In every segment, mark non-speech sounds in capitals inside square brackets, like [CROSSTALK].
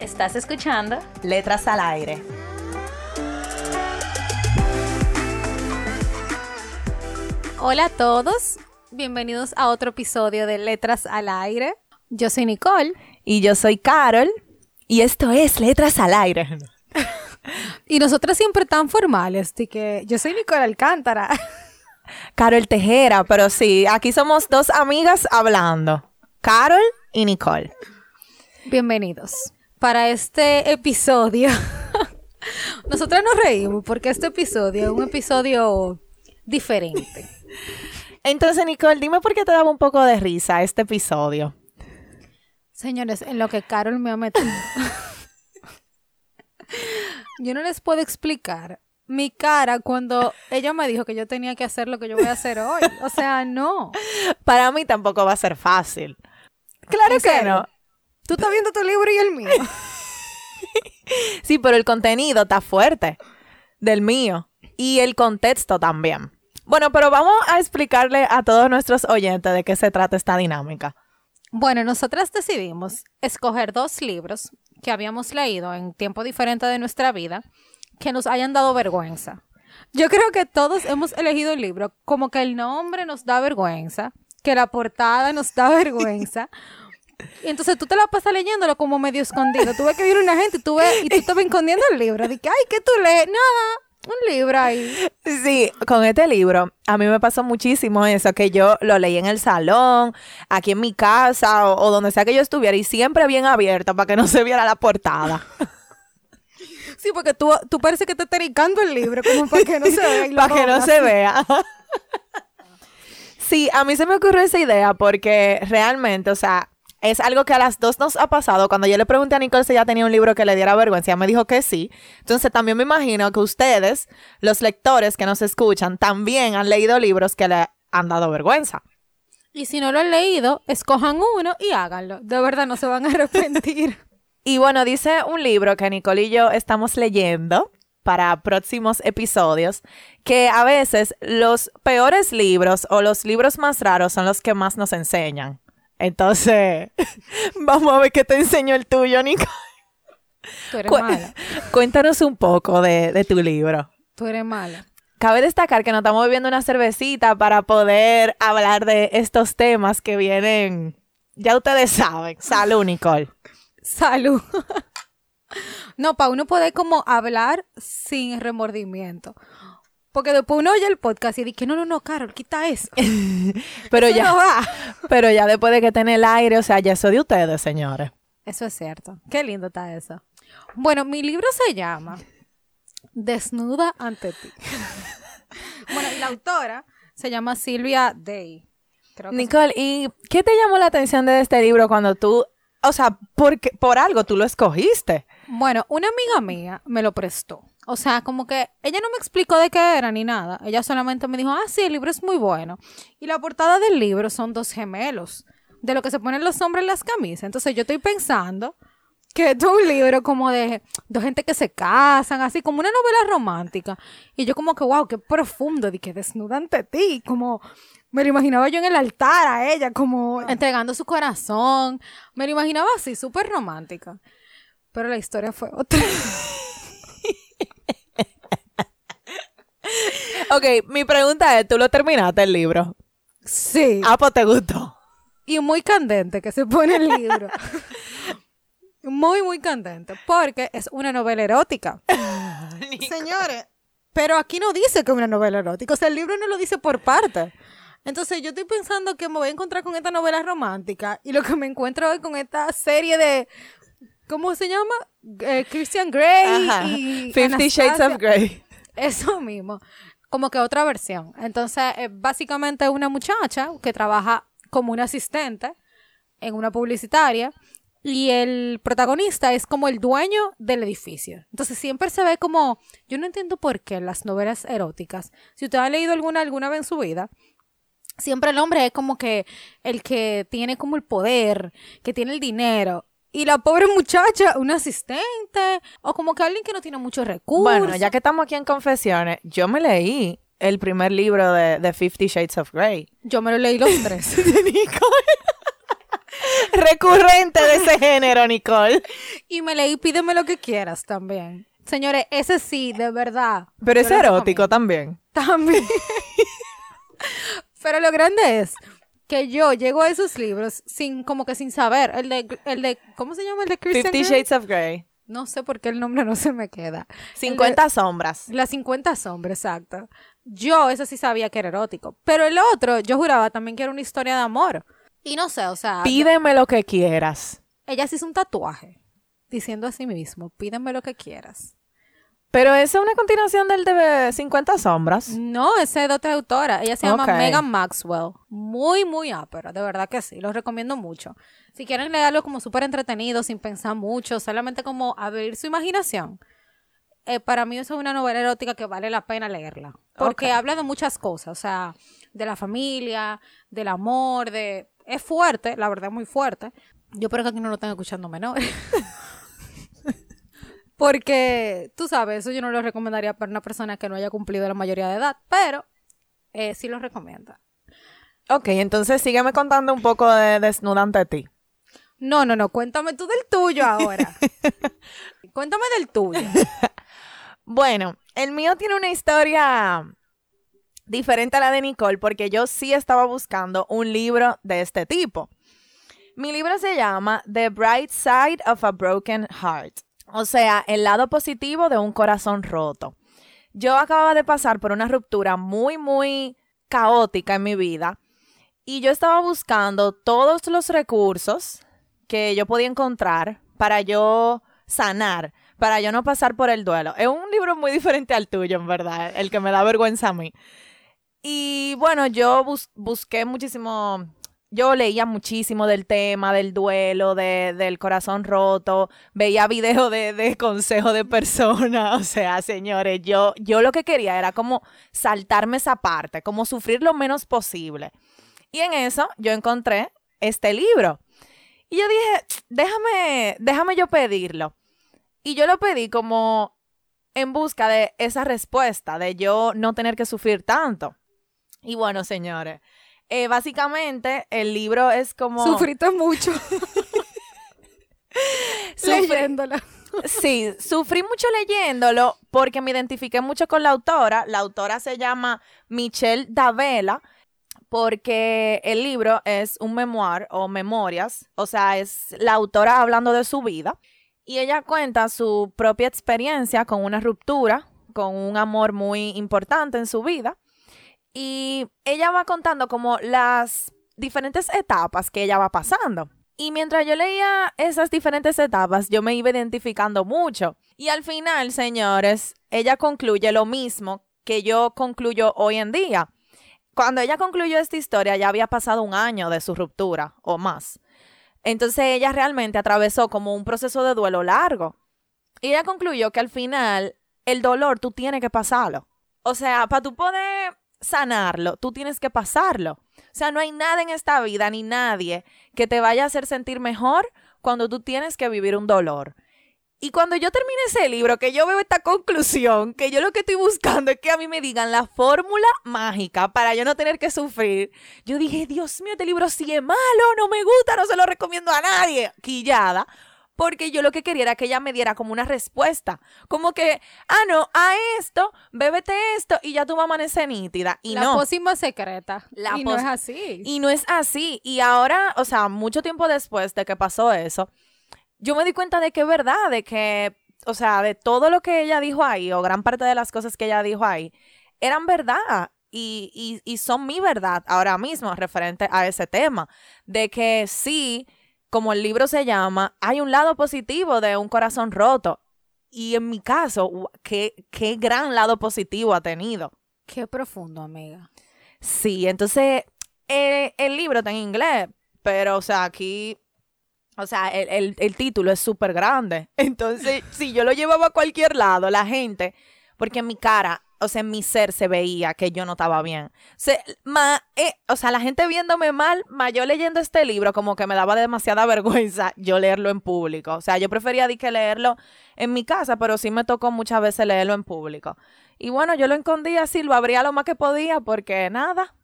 ¿Estás escuchando? Letras al aire. Hola a todos, bienvenidos a otro episodio de Letras al aire. Yo soy Nicole. Y yo soy Carol. Y esto es Letras al aire. [LAUGHS] y nosotras siempre tan formales, de que yo soy Nicole Alcántara. [LAUGHS] Carol Tejera, pero sí, aquí somos dos amigas hablando. Carol y Nicole. Bienvenidos. Para este episodio, [LAUGHS] nosotras nos reímos porque este episodio es un episodio diferente. Entonces, Nicole, dime por qué te daba un poco de risa este episodio. Señores, en lo que Carol me ha metido. yo no les puedo explicar mi cara cuando ella me dijo que yo tenía que hacer lo que yo voy a hacer hoy. O sea, no. [LAUGHS] Para mí tampoco va a ser fácil. Claro que no. Tú estás viendo tu libro y el mío. [LAUGHS] sí, pero el contenido está fuerte del mío y el contexto también. Bueno, pero vamos a explicarle a todos nuestros oyentes de qué se trata esta dinámica. Bueno, nosotras decidimos escoger dos libros que habíamos leído en tiempo diferente de nuestra vida que nos hayan dado vergüenza. Yo creo que todos hemos elegido el libro como que el nombre nos da vergüenza, que la portada nos da [LAUGHS] vergüenza. Y entonces tú te la pasas leyéndolo como medio escondido. Tú ves que viene una gente y tú, ves, y tú te vas escondiendo el libro. Dije, ay, ¿qué tú lees? Nada. Un libro ahí. Sí, con este libro a mí me pasó muchísimo eso, que yo lo leí en el salón, aquí en mi casa o, donde sea que yo estuviera y siempre bien abierto para que no se viera la portada. [LAUGHS] Sí, porque tú, tú parece que te estás el libro, como para que no se vea. [LAUGHS] para que no se vea. [LAUGHS] sí, a mí se me ocurrió esa idea porque realmente, o sea, es algo que a las dos nos ha pasado. Cuando yo le pregunté a Nicole si ella tenía un libro que le diera vergüenza, ella me dijo que sí. Entonces también me imagino que ustedes, los lectores que nos escuchan, también han leído libros que le han dado vergüenza. Y si no lo han leído, escojan uno y háganlo. De verdad, no se van a arrepentir. [LAUGHS] y bueno, dice un libro que Nicole y yo estamos leyendo para próximos episodios, que a veces los peores libros o los libros más raros son los que más nos enseñan. Entonces, [LAUGHS] vamos a ver qué te enseñó el tuyo, Nico. Tú eres mala. [LAUGHS] Cuéntanos un poco de, tu libro. Tú eres mala. Cabe destacar que nos estamos bebiendo una cervecita para poder hablar de estos temas que vienen. Ya ustedes saben. Salud, Nicole. Salud. [LAUGHS] no, para uno poder como hablar sin remordimiento. Porque después uno oye el podcast y dice, no, no, no, Carol, quita eso. [LAUGHS] pero ya, pero ya después de que tiene el aire, o sea, ya eso de ustedes, señores. Eso es cierto. Qué lindo está eso. Bueno, mi libro se llama Desnuda ante ti. [LAUGHS] bueno, y la autora se llama Silvia Day. Nicole, ¿y qué te llamó la atención de este libro cuando tú, o sea, porque, por algo tú lo escogiste? Bueno, una amiga mía me lo prestó. O sea, como que ella no me explicó de qué era ni nada. Ella solamente me dijo, ah, sí, el libro es muy bueno. Y la portada del libro son dos gemelos, de lo que se ponen los hombres en las camisas. Entonces yo estoy pensando que es un libro como de dos gente que se casan, así como una novela romántica. Y yo como que, wow, qué profundo, de que desnuda ante ti, como me lo imaginaba yo en el altar a ella, como entregando su corazón. Me lo imaginaba así, súper romántica. Pero la historia fue otra. [LAUGHS] ok, mi pregunta es, ¿tú lo terminaste el libro? Sí. Ah, pues te gustó. Y muy candente que se pone el libro. muy, muy candente. Porque es una novela erótica. Señores, pero aquí no dice que es una novela erótica. O sea, el libro no lo dice por parte. Entonces yo estoy pensando que me voy a encontrar con esta novela romántica y lo que me encuentro hoy con esta serie de ¿cómo se llama? Eh, Christian Grey y Fifty Shades of Grey. Eso mismo, como que otra versión. Entonces, es básicamente una muchacha que trabaja como una asistente en una publicitaria y el protagonista es como el dueño del edificio. Entonces siempre se ve como, yo no entiendo por qué las novelas eróticas, si usted ha leído alguna alguna vez en su vida, siempre el hombre es como que el que tiene como el poder, que tiene el dinero. Y la pobre muchacha, un asistente, o como que alguien que no tiene muchos recursos. Bueno, ya que estamos aquí en confesiones, yo me leí el primer libro de, de Fifty Shades of Grey. Yo me lo leí los tres. [LAUGHS] De Nicole. Recurrente de ese género, Nicole. y me leí Pídeme lo que quieras también. Señores, ese sí, de verdad. Pero es erótico también. También. [LAUGHS] Pero lo grande es que yo llego a esos libros sin, como que sin saber. El de, el de ¿cómo se llama el de Christian Fifty? Shades of Grey. No sé por qué el nombre no se me queda. El de- 50 sombras. Las 50 sombras, exacto. Yo eso sí sabía que era erótico. Pero el otro, yo juraba también que era una historia de amor. Y no sé, o sea, Pídeme lo que quieras. ella se hizo un tatuaje diciendo a sí mismo, pídeme lo que quieras. Pero esa es una continuación del de 50 sombras. No, ese es de otra autora. Ella se llama Megan Maxwell. Muy, muy ápera, de verdad que sí. Los recomiendo mucho. Si quieren leerlo como súper entretenido, sin pensar mucho, solamente como abrir su imaginación. eh, para mí eso es una novela erótica que vale la pena leerla. Porque Ok. habla de muchas cosas, o sea, de la familia, del amor, de... Es fuerte, la verdad es muy fuerte. Yo espero que aquí no lo estén escuchando menores. [LAUGHS] Porque, tú sabes, eso yo no lo recomendaría para una persona que no haya cumplido la mayoría de edad, pero eh, sí lo recomienda. Ok, entonces sígueme contando un poco de Desnuda ante ti. No, no, no, cuéntame tú del tuyo ahora. [LAUGHS] cuéntame del tuyo. [LAUGHS] Bueno, el mío tiene una historia diferente a la de Nicole porque yo sí estaba buscando un libro de este tipo. Mi libro se llama The Bright Side of a Broken Heart, o sea, el lado positivo de un corazón roto. Yo acababa de pasar por una ruptura muy, muy caótica en mi vida y yo estaba buscando todos los recursos que yo podía encontrar para yo sanar, para yo no pasar por el duelo. Es un libro muy diferente al tuyo, en verdad, el que me da vergüenza a mí. Y bueno, yo bus- busqué muchísimo, yo leía muchísimo del tema, del duelo, de- del corazón roto, veía videos de, de consejo de personas, [LAUGHS] o sea, señores, yo, yo lo que quería era como saltarme esa parte, como sufrir lo menos posible. Y en eso yo encontré este libro. Y yo dije, déjame, déjame yo pedirlo. Y yo lo pedí como en busca de esa respuesta, de yo no tener que sufrir tanto. Y bueno, señores, eh, básicamente el libro es como... Sufriste mucho [LAUGHS] Sufrí- leyéndola. Sí, sufrí mucho leyéndolo porque me identifiqué mucho con la autora. La autora se llama Michelle Davela porque el libro es un memoir o memorias, o sea, es la autora hablando de su vida y ella cuenta su propia experiencia con una ruptura, con un amor muy importante en su vida y ella va contando como las diferentes etapas que ella va pasando. Y mientras yo leía esas diferentes etapas, yo me iba identificando mucho. Y al final, señores, ella concluye lo mismo que yo concluyo hoy en día. Cuando ella concluyó esta historia, ya había pasado un año de su ruptura o más. Entonces ella realmente atravesó como un proceso de duelo largo. Y ella concluyó que al final el dolor tú tienes que pasarlo. O sea, para tú poder sanarlo, tú tienes que pasarlo. O sea, no hay nada en esta vida ni nadie que te vaya a hacer sentir mejor cuando tú tienes que vivir un dolor. Y cuando yo termine ese libro, que yo veo esta conclusión, que yo lo que estoy buscando es que a mí me digan la fórmula mágica para yo no tener que sufrir, yo dije, Dios mío, este libro sí es malo, no me gusta, no se lo recomiendo a nadie, quillada, porque yo lo que quería era que ella me diera como una respuesta, como que, ah, no, a esto, bébete esto y ya tú vas a amanecer nítida. Y la no. pócima secreta. La y no es así. Y no es así. Y ahora, o sea, mucho tiempo después de que pasó eso, yo me di cuenta de que es verdad, de que, o sea, de todo lo que ella dijo ahí, o gran parte de las cosas que ella dijo ahí, eran verdad. Y, y, y son mi verdad ahora mismo referente a ese tema. De que sí, como el libro se llama, hay un lado positivo de un corazón roto. Y en mi caso, qué, qué gran lado positivo ha tenido. Qué profundo, amiga. Sí, entonces eh, el libro está en inglés, pero o sea, aquí o sea, el, el- el título es súper grande. [LAUGHS] Entonces, si yo lo llevaba a cualquier lado, la gente, porque en mi cara, o sea, en mi ser se veía que yo no estaba bien. O sea, ma- eh, o sea, la gente viéndome mal, más yo leyendo este libro, como que me daba demasiada [LAUGHS] vergüenza yo leerlo en público. O sea, yo prefería que leerlo en mi casa, pero sí me tocó muchas veces leerlo en público. Y bueno, yo lo escondía así, lo abría lo más que podía, porque nada,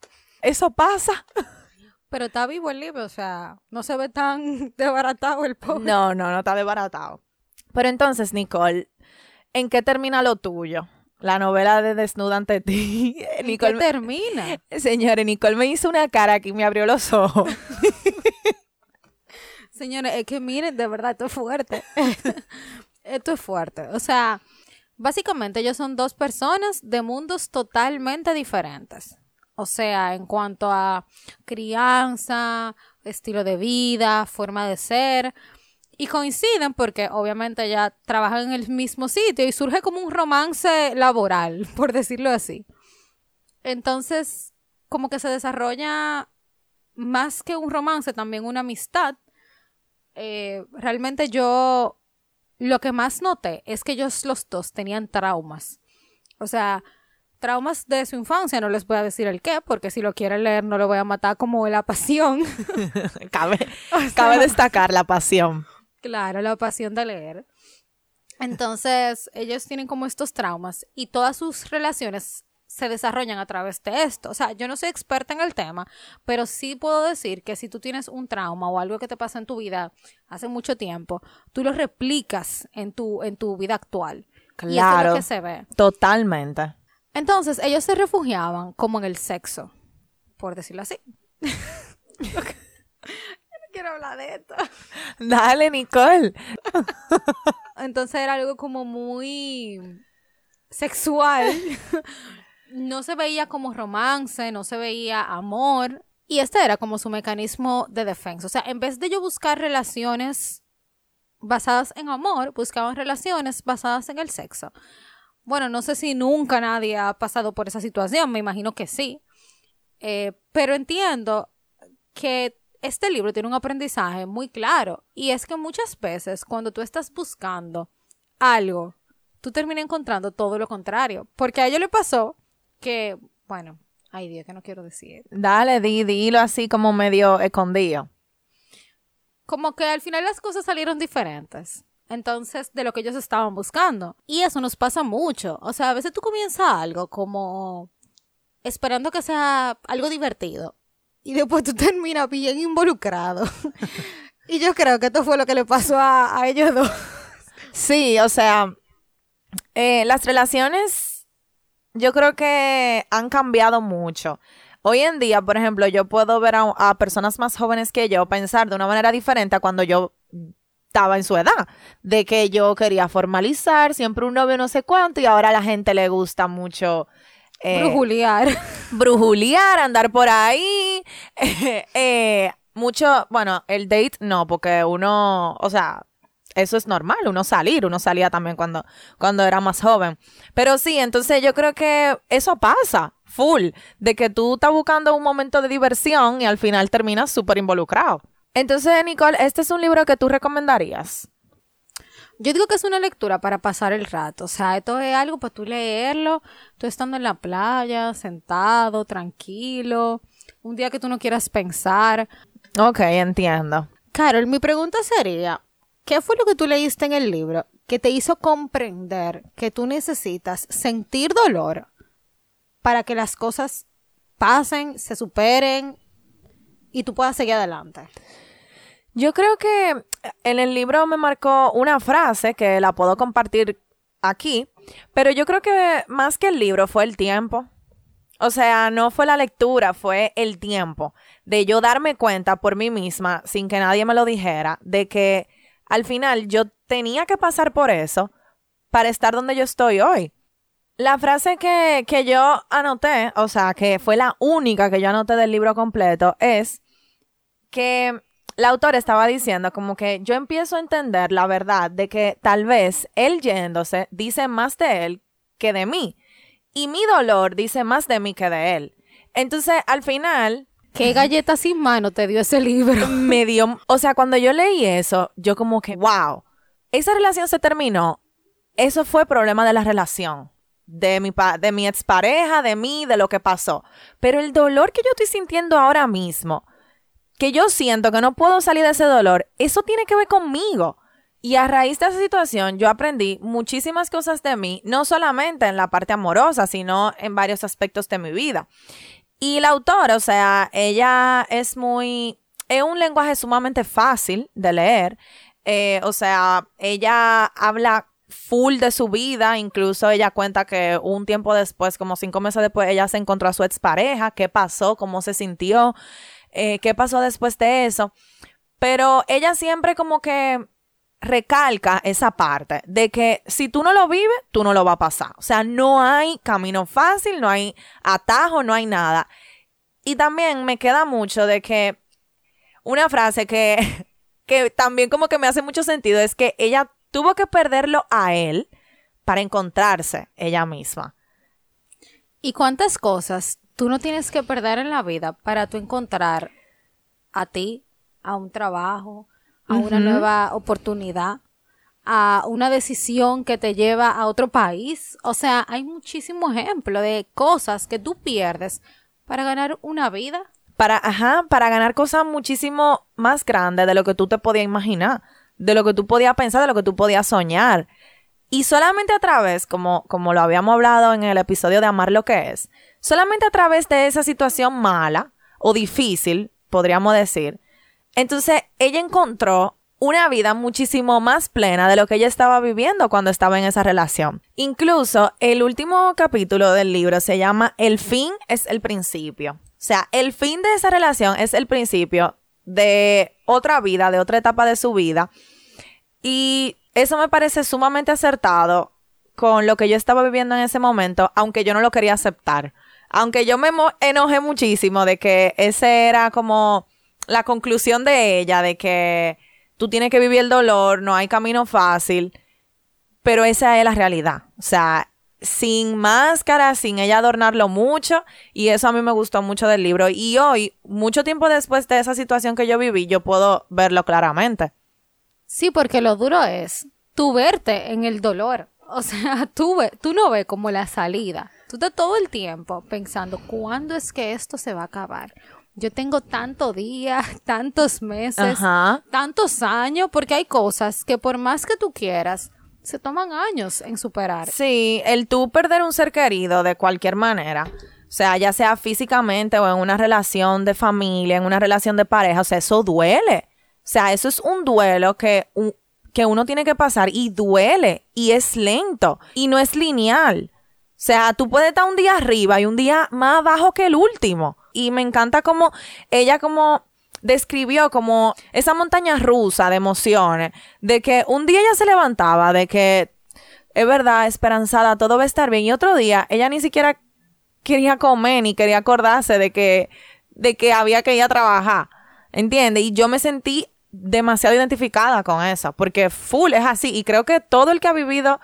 eso pasa. [LAUGHS] Pero está vivo el libro, o sea, no se ve tan [LAUGHS] desbaratado el pobre. No, no, no está desbaratado. Pero entonces, Nicole, ¿en qué termina lo tuyo? La novela de Desnuda ante ti. [LAUGHS] ¿En Nicole, qué termina? señores, Nicole me hizo una cara que me abrió los ojos. [LAUGHS] Señores, es que miren, de verdad, esto es fuerte. [LAUGHS] esto es fuerte. O sea, básicamente ellos son dos personas de mundos totalmente diferentes. O sea, en cuanto a crianza, estilo de vida, forma de ser. Y coinciden porque obviamente ya trabajan en el mismo sitio y surge como un romance laboral, [LAUGHS] por decirlo así. Entonces, como que se desarrolla más que un romance, también una amistad eh, realmente yo lo que más noté es que ellos los dos tenían traumas. O sea, traumas de su infancia, no les voy a decir el qué, porque si lo quieren leer no lo voy a matar como la pasión. [LAUGHS] cabe, [LAUGHS] cabe destacar la pasión. Claro, la pasión de leer. Entonces, ellos tienen como estos traumas y todas sus relaciones se desarrollan a través de esto. O sea, yo no soy experta en el tema, pero sí puedo decir que si tú tienes un trauma o algo que te pasa en tu vida hace mucho tiempo, tú lo replicas en tu, en tu vida actual. Y eso es lo Claro. que se ve. Totalmente. Entonces, ellos se refugiaban como en el sexo, por decirlo así. [LAUGHS] Quiero hablar de esto. [LAUGHS] Dale, Nicole. [LAUGHS] Entonces era algo como muy sexual. [LAUGHS] no se veía como romance, no se veía amor. Y este era como su mecanismo de defensa. O sea, en vez de yo buscar relaciones basadas en amor, buscaban relaciones basadas en el sexo. Bueno, no sé si nunca nadie ha pasado por esa situación, me imagino que sí. Eh, pero entiendo que este libro tiene un aprendizaje muy claro y es que muchas veces cuando tú estás buscando algo, tú terminas encontrando todo lo contrario. Porque a ellos le pasó que, bueno, ay Dios, que no quiero decir. Dale, di, dilo así como medio escondido. Como que al final las cosas salieron diferentes. Entonces, de lo que ellos estaban buscando. Y eso nos pasa mucho. O sea, a veces tú comienzas algo como esperando que sea algo divertido. Y después tú terminas bien involucrado. y yo creo que esto fue lo que le pasó a, a ellos dos. Sí, o sea, eh, las relaciones yo creo que han cambiado mucho. Hoy en día, por ejemplo, yo puedo ver a, personas más jóvenes que yo pensar de una manera diferente a cuando yo estaba en su edad, de que yo quería formalizar siempre un novio no sé cuánto y ahora a la gente le gusta mucho eh, Brujuliar. [LAUGHS] brujulear, andar por ahí, eh, [LAUGHS] eh, mucho, bueno, el date no, porque uno, o sea, eso es normal, uno salir, uno salía también cuando, cuando era más joven. Pero sí, entonces yo creo que eso pasa, full, de que tú estás buscando un momento de diversión y al final terminas súper involucrado. Entonces, Nicole, este es un libro que tú recomendarías. Yo digo que es una lectura para pasar el rato. O sea, esto es algo para tú leerlo, tú estando en la playa, sentado, tranquilo, un día que tú no quieras pensar. Ok, entiendo. Carol, mi pregunta sería, ¿qué fue lo que tú leíste en el libro que te hizo comprender que tú necesitas sentir dolor para que las cosas pasen, se superen y tú puedas seguir adelante? Yo creo que en el libro me marcó una frase que la puedo compartir aquí, pero yo creo que más que el libro fue el tiempo. O sea, no fue la lectura, fue el tiempo de yo darme cuenta por mí misma, sin que nadie me lo dijera, de que al final yo tenía que pasar por eso para estar donde yo estoy hoy. La frase que, que yo anoté, o sea, que fue la única que yo anoté del libro completo, es que la autora estaba diciendo como que yo empiezo a entender la verdad de que tal vez él yéndose dice más de él que de mí. Y mi dolor dice más de mí que de él. Entonces, al final, ¿Qué galleta sin mano te dio ese libro? [LAUGHS] me dio, o sea, cuando yo leí eso, yo como que, wow, esa relación se terminó, eso fue problema de la relación, de mi, pa- de mi expareja, de mí, de lo que pasó. Pero el dolor que yo estoy sintiendo ahora mismo, que yo siento que no puedo salir de ese dolor, eso tiene que ver conmigo. Y a raíz de esa situación, yo aprendí muchísimas cosas de mí, no solamente en la parte amorosa, sino en varios aspectos de mi vida. Y la autora, o sea, ella es muy, es un lenguaje sumamente fácil de leer. Eh, o sea, ella habla full de su vida, incluso ella cuenta que un tiempo después, como cinco meses después, ella se encontró a su expareja, qué pasó, cómo se sintió, eh, qué pasó después de eso. Pero ella siempre como que recalca esa parte de que si tú no lo vives, tú no lo vas a pasar. O sea, no hay camino fácil, no hay atajo, no hay nada. Y también me queda mucho de que una frase que, [LAUGHS] que también como que me hace mucho sentido es que ella tuvo que perderlo a él para encontrarse ella misma. ¿Y cuántas cosas tú no tienes que perder en la vida para tú encontrar a ti, a un trabajo, a una nueva oportunidad, a una decisión que te lleva a otro país? O sea, hay muchísimo ejemplo de cosas que tú pierdes para ganar una vida. Para, ajá, para ganar cosas muchísimo más grandes de lo que tú te podías imaginar, de lo que tú podías pensar, de lo que tú podías soñar. Y solamente a través, como, como lo habíamos hablado en el episodio de Amar lo que es, solamente a través de esa situación mala o difícil, podríamos decir, entonces ella encontró una vida muchísimo más plena de lo que ella estaba viviendo cuando estaba en esa relación. Incluso el último capítulo del libro se llama El fin es el principio. O sea, el fin de esa relación es el principio de otra vida, de otra etapa de su vida. Y eso me parece sumamente acertado con lo que yo estaba viviendo en ese momento, aunque yo no lo quería aceptar. Aunque yo me enojé muchísimo de que ese era como la conclusión de ella, de que tú tienes que vivir el dolor, no hay camino fácil, pero esa es la realidad. O sea, sin máscara, sin ella adornarlo mucho, y eso a mí me gustó mucho del libro. Y hoy, mucho tiempo después de esa situación que yo viví, yo puedo verlo claramente. Sí, porque lo duro es tú verte en el dolor. O sea, [LAUGHS] tú, tú no ves como la salida. Tú estás todo el tiempo pensando, ¿cuándo es que esto se va a acabar? Yo tengo tantos días, [LAUGHS] tantos meses, Ajá. tantos años, porque hay cosas que por más que tú quieras, se toman años en superar. Sí, el tú perder un ser querido de cualquier manera, o sea, ya sea físicamente o en una relación de familia, en una relación de pareja, o sea, eso duele. O sea, eso es un duelo que, que uno tiene que pasar y duele y es lento y no es lineal. O sea, tú puedes estar un día arriba y un día más abajo que el último. Y me encanta como ella como describió como esa montaña rusa de emociones, de que un día ella se levantaba, de que es verdad, esperanzada, todo va a estar bien, y otro día ella ni siquiera quería comer ni quería acordarse de que, de que había que ir a trabajar, ¿entiendes? Y yo me sentí demasiado identificada con eso, porque full es así, y creo que todo el que ha vivido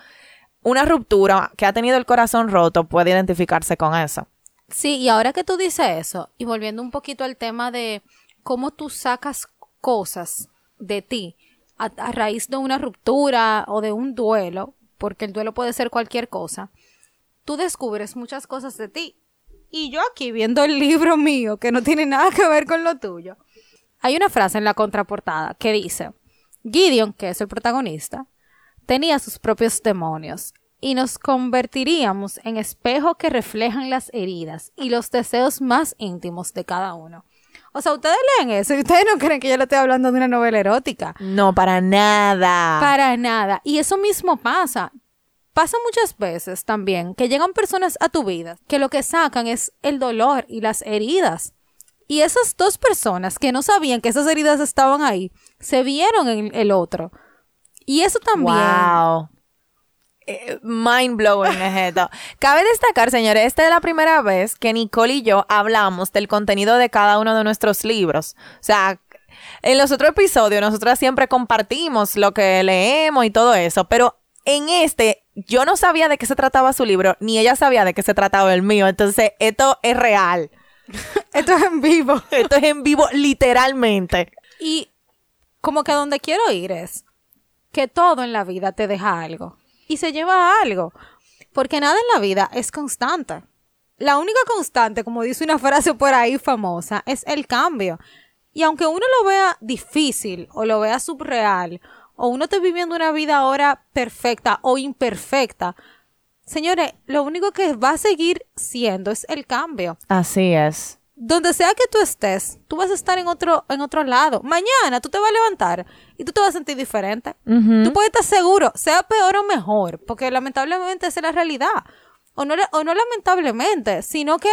una ruptura, que ha tenido el corazón roto, puede identificarse con eso. Sí, y ahora que tú dices eso, y volviendo un poquito al tema de cómo tú sacas cosas de ti a, raíz de una ruptura o de un duelo, porque el duelo puede ser cualquier cosa, tú descubres muchas cosas de ti. Y yo aquí viendo el libro mío, que no tiene nada que ver con lo tuyo, hay una frase en la contraportada que dice, Gideon, que es el protagonista, tenía sus propios demonios y nos convertiríamos en espejo que reflejan las heridas y los deseos más íntimos de cada uno. O sea, ustedes leen eso y ustedes no creen que yo le estoy hablando de una novela erótica. No, para nada. Para nada. Y eso mismo pasa. Pasa muchas veces también que llegan personas a tu vida que lo que sacan es el dolor y las heridas. Y esas dos personas que no sabían que esas heridas estaban ahí, se vieron en el otro. Y eso también. Wow. Eh, mind blowing es esto. Cabe destacar, señores, esta es la primera vez que Nicole y yo hablamos del contenido de cada uno de nuestros libros. O sea, en los otros episodios nosotras siempre compartimos lo que leemos y todo eso, pero en este yo no sabía de qué se trataba su libro, ni ella sabía de qué se trataba el mío. Entonces, esto es real. [LAUGHS] Esto es en vivo. Esto es en vivo, literalmente. Y como que a donde quiero ir es que todo en la vida te deja algo y se lleva a algo, porque nada en la vida es constante. La única constante, como dice una frase por ahí famosa, es el cambio. Y aunque uno lo vea difícil o lo vea subreal, o uno esté viviendo una vida ahora perfecta o imperfecta, señores, lo único que va a seguir siendo es el cambio. Así es. Donde sea que tú estés, tú vas a estar en otro, en otro lado. Mañana tú te vas a levantar y tú te vas a sentir diferente. Tú puedes estar seguro, sea peor o mejor, porque lamentablemente esa es la realidad. O no, o no lamentablemente, sino que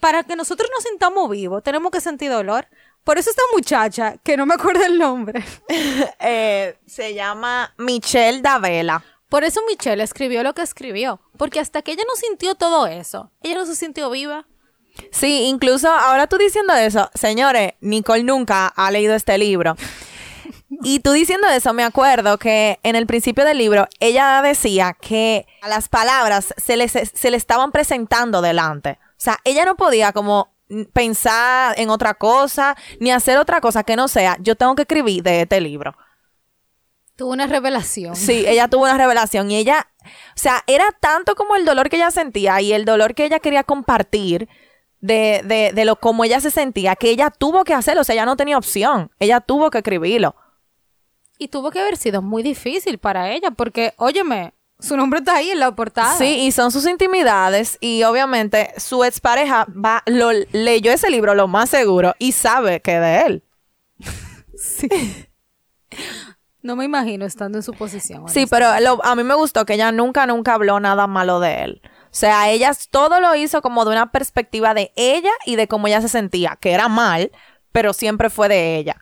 para que nosotros nos sintamos vivos, tenemos que sentir dolor. Por eso esta muchacha, que no me acuerdo el nombre, [LAUGHS] [LAUGHS] Eh, se llama Michelle Davela. por eso Michelle escribió lo que escribió. Porque hasta que ella no sintió todo eso, ella no se sintió viva. Sí, incluso ahora tú diciendo eso, señores, Nicole nunca ha leído este libro. Y tú diciendo eso, me acuerdo que en el principio del libro ella decía que a las palabras se le, se le estaban presentando delante. O sea, ella no podía como pensar en otra cosa, ni hacer otra cosa que no sea, yo tengo que escribir de este libro. Tuvo una revelación. Sí, ella tuvo una revelación y ella, o sea, era tanto como el dolor que ella sentía y el dolor que ella quería compartir de, de, de lo como ella se sentía, que ella tuvo que hacerlo, o sea, ella no tenía opción, ella tuvo que escribirlo. Y tuvo que haber sido muy difícil para ella, porque, óyeme, su nombre está ahí en la portada. Sí, y son sus intimidades y obviamente su expareja va, lo, leyó ese libro lo más seguro y sabe que de él. [LAUGHS] Sí. No me imagino estando en su posición. Sí, pero lo- a mí me gustó que ella nunca, nunca habló nada malo de él. O sea, ella todo lo hizo como de una perspectiva de ella y de cómo ella se sentía, que era mal, pero siempre fue de ella.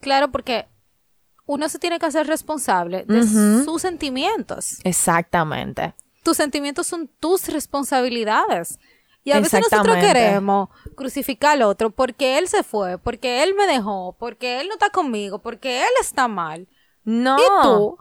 Claro, porque uno se tiene que hacer responsable de sus sentimientos. Exactamente. Tus sentimientos son tus responsabilidades. Y a veces nosotros queremos crucificar al otro porque él se fue, porque él me dejó, porque él no está conmigo, porque él está mal. No. ¿Y tú?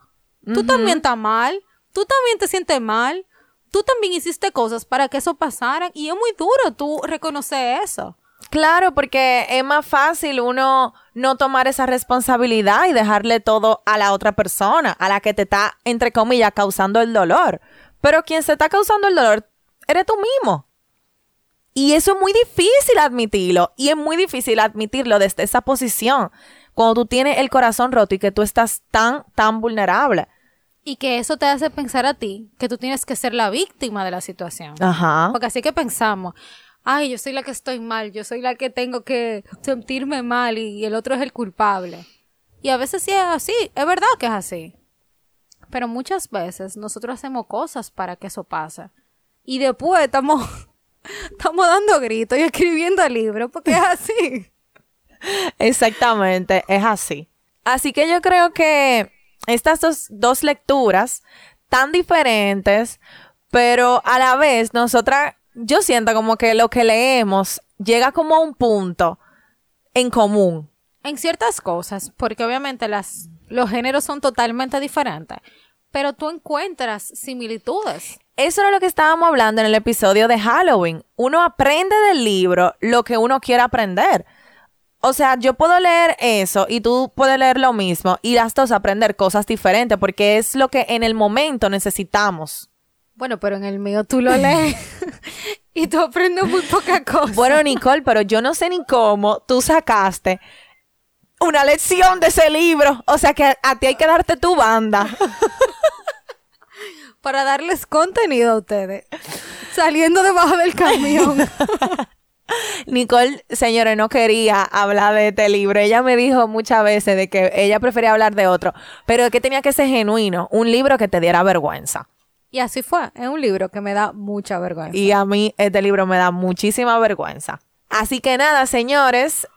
Tú también estás mal. Tú también te sientes mal. Tú también hiciste cosas para que eso pasara. Y es muy duro tú reconocer eso. Claro, porque es más fácil uno no tomar esa responsabilidad y dejarle todo a la otra persona, a la que te está, entre comillas, causando el dolor. Pero quien se está causando el dolor eres tú mismo. Y eso es muy difícil admitirlo. Y es muy difícil admitirlo desde esa posición. Cuando tú tienes el corazón roto y que tú estás tan, tan vulnerable. Y que eso te hace pensar a ti que tú tienes que ser la víctima de la situación. Ajá. Porque así que pensamos, ay, yo soy la que estoy mal, yo soy la que tengo que sentirme mal y el otro es el culpable. Y a veces sí es así, es verdad que es así. Pero muchas veces nosotros hacemos cosas para que eso pase. Y después estamos, [LAUGHS] estamos dando gritos y escribiendo libros porque es así. [LAUGHS] Exactamente, es así. Así que yo creo que estas dos, dos lecturas tan diferentes, pero a la vez nosotras, yo siento como que lo que leemos llega como a un punto en común. En ciertas cosas, porque obviamente las, los géneros son totalmente diferentes, pero tú encuentras similitudes. Eso era lo que estábamos hablando en el episodio de Halloween. Uno aprende del libro lo que uno quiere aprender. O sea, yo puedo leer eso y tú puedes leer lo mismo y las dos aprender cosas diferentes porque es lo que en el momento necesitamos. Bueno, pero en el mío tú lo lees [LAUGHS] y tú aprendes muy poca cosa. Bueno, Nicole, pero yo no sé ni cómo tú sacaste una lección de ese libro. O sea que a, a ti hay que darte tu banda. [LAUGHS] Para darles contenido a ustedes. Saliendo debajo del camión. [LAUGHS] Nicole, señores, no quería hablar de este libro. Ella me dijo muchas veces de que ella prefería hablar de otro, pero que tenía que ser genuino, un libro que te diera vergüenza. y así fue. Es un libro que me da mucha vergüenza. Y a mí este libro me da muchísima vergüenza. Así que nada, señores,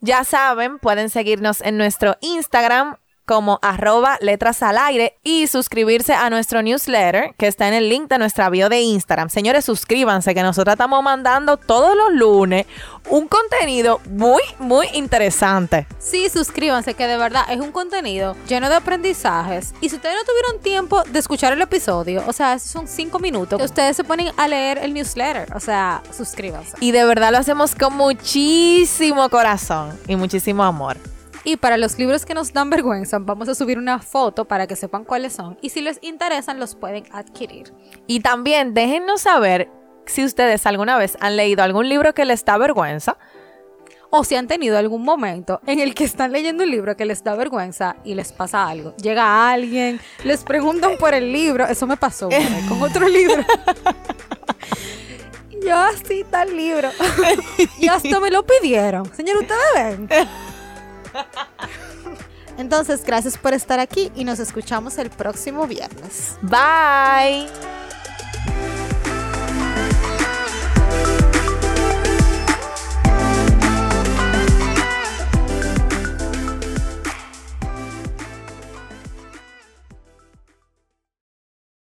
ya saben, pueden seguirnos en nuestro Instagram, como arroba letras al aire y suscribirse a nuestro newsletter que está en el link de nuestra bio de Instagram. Señores, suscríbanse que nosotros estamos mandando todos los lunes un contenido muy, muy interesante. Sí, suscríbanse que de verdad es un contenido lleno de aprendizajes. Y si ustedes no tuvieron tiempo de escuchar el episodio, o sea, son cinco minutos, ustedes se ponen a leer el newsletter. O sea, suscríbanse. Y de verdad lo hacemos con muchísimo corazón y muchísimo amor. Y para los libros que nos dan vergüenza, vamos a subir una foto para que sepan cuáles son. Y si les interesan, los pueden adquirir. Y también déjennos saber si ustedes alguna vez han leído algún libro que les da vergüenza. O si han tenido algún momento en el que están leyendo un libro que les da vergüenza y les pasa algo. Llega alguien, les preguntan por el libro. Eso me pasó con otro libro. [LAUGHS] Yo así tal libro. y hasta me lo pidieron. Señor, ustedes ven. Entonces, gracias por estar aquí y nos escuchamos el próximo viernes. Bye.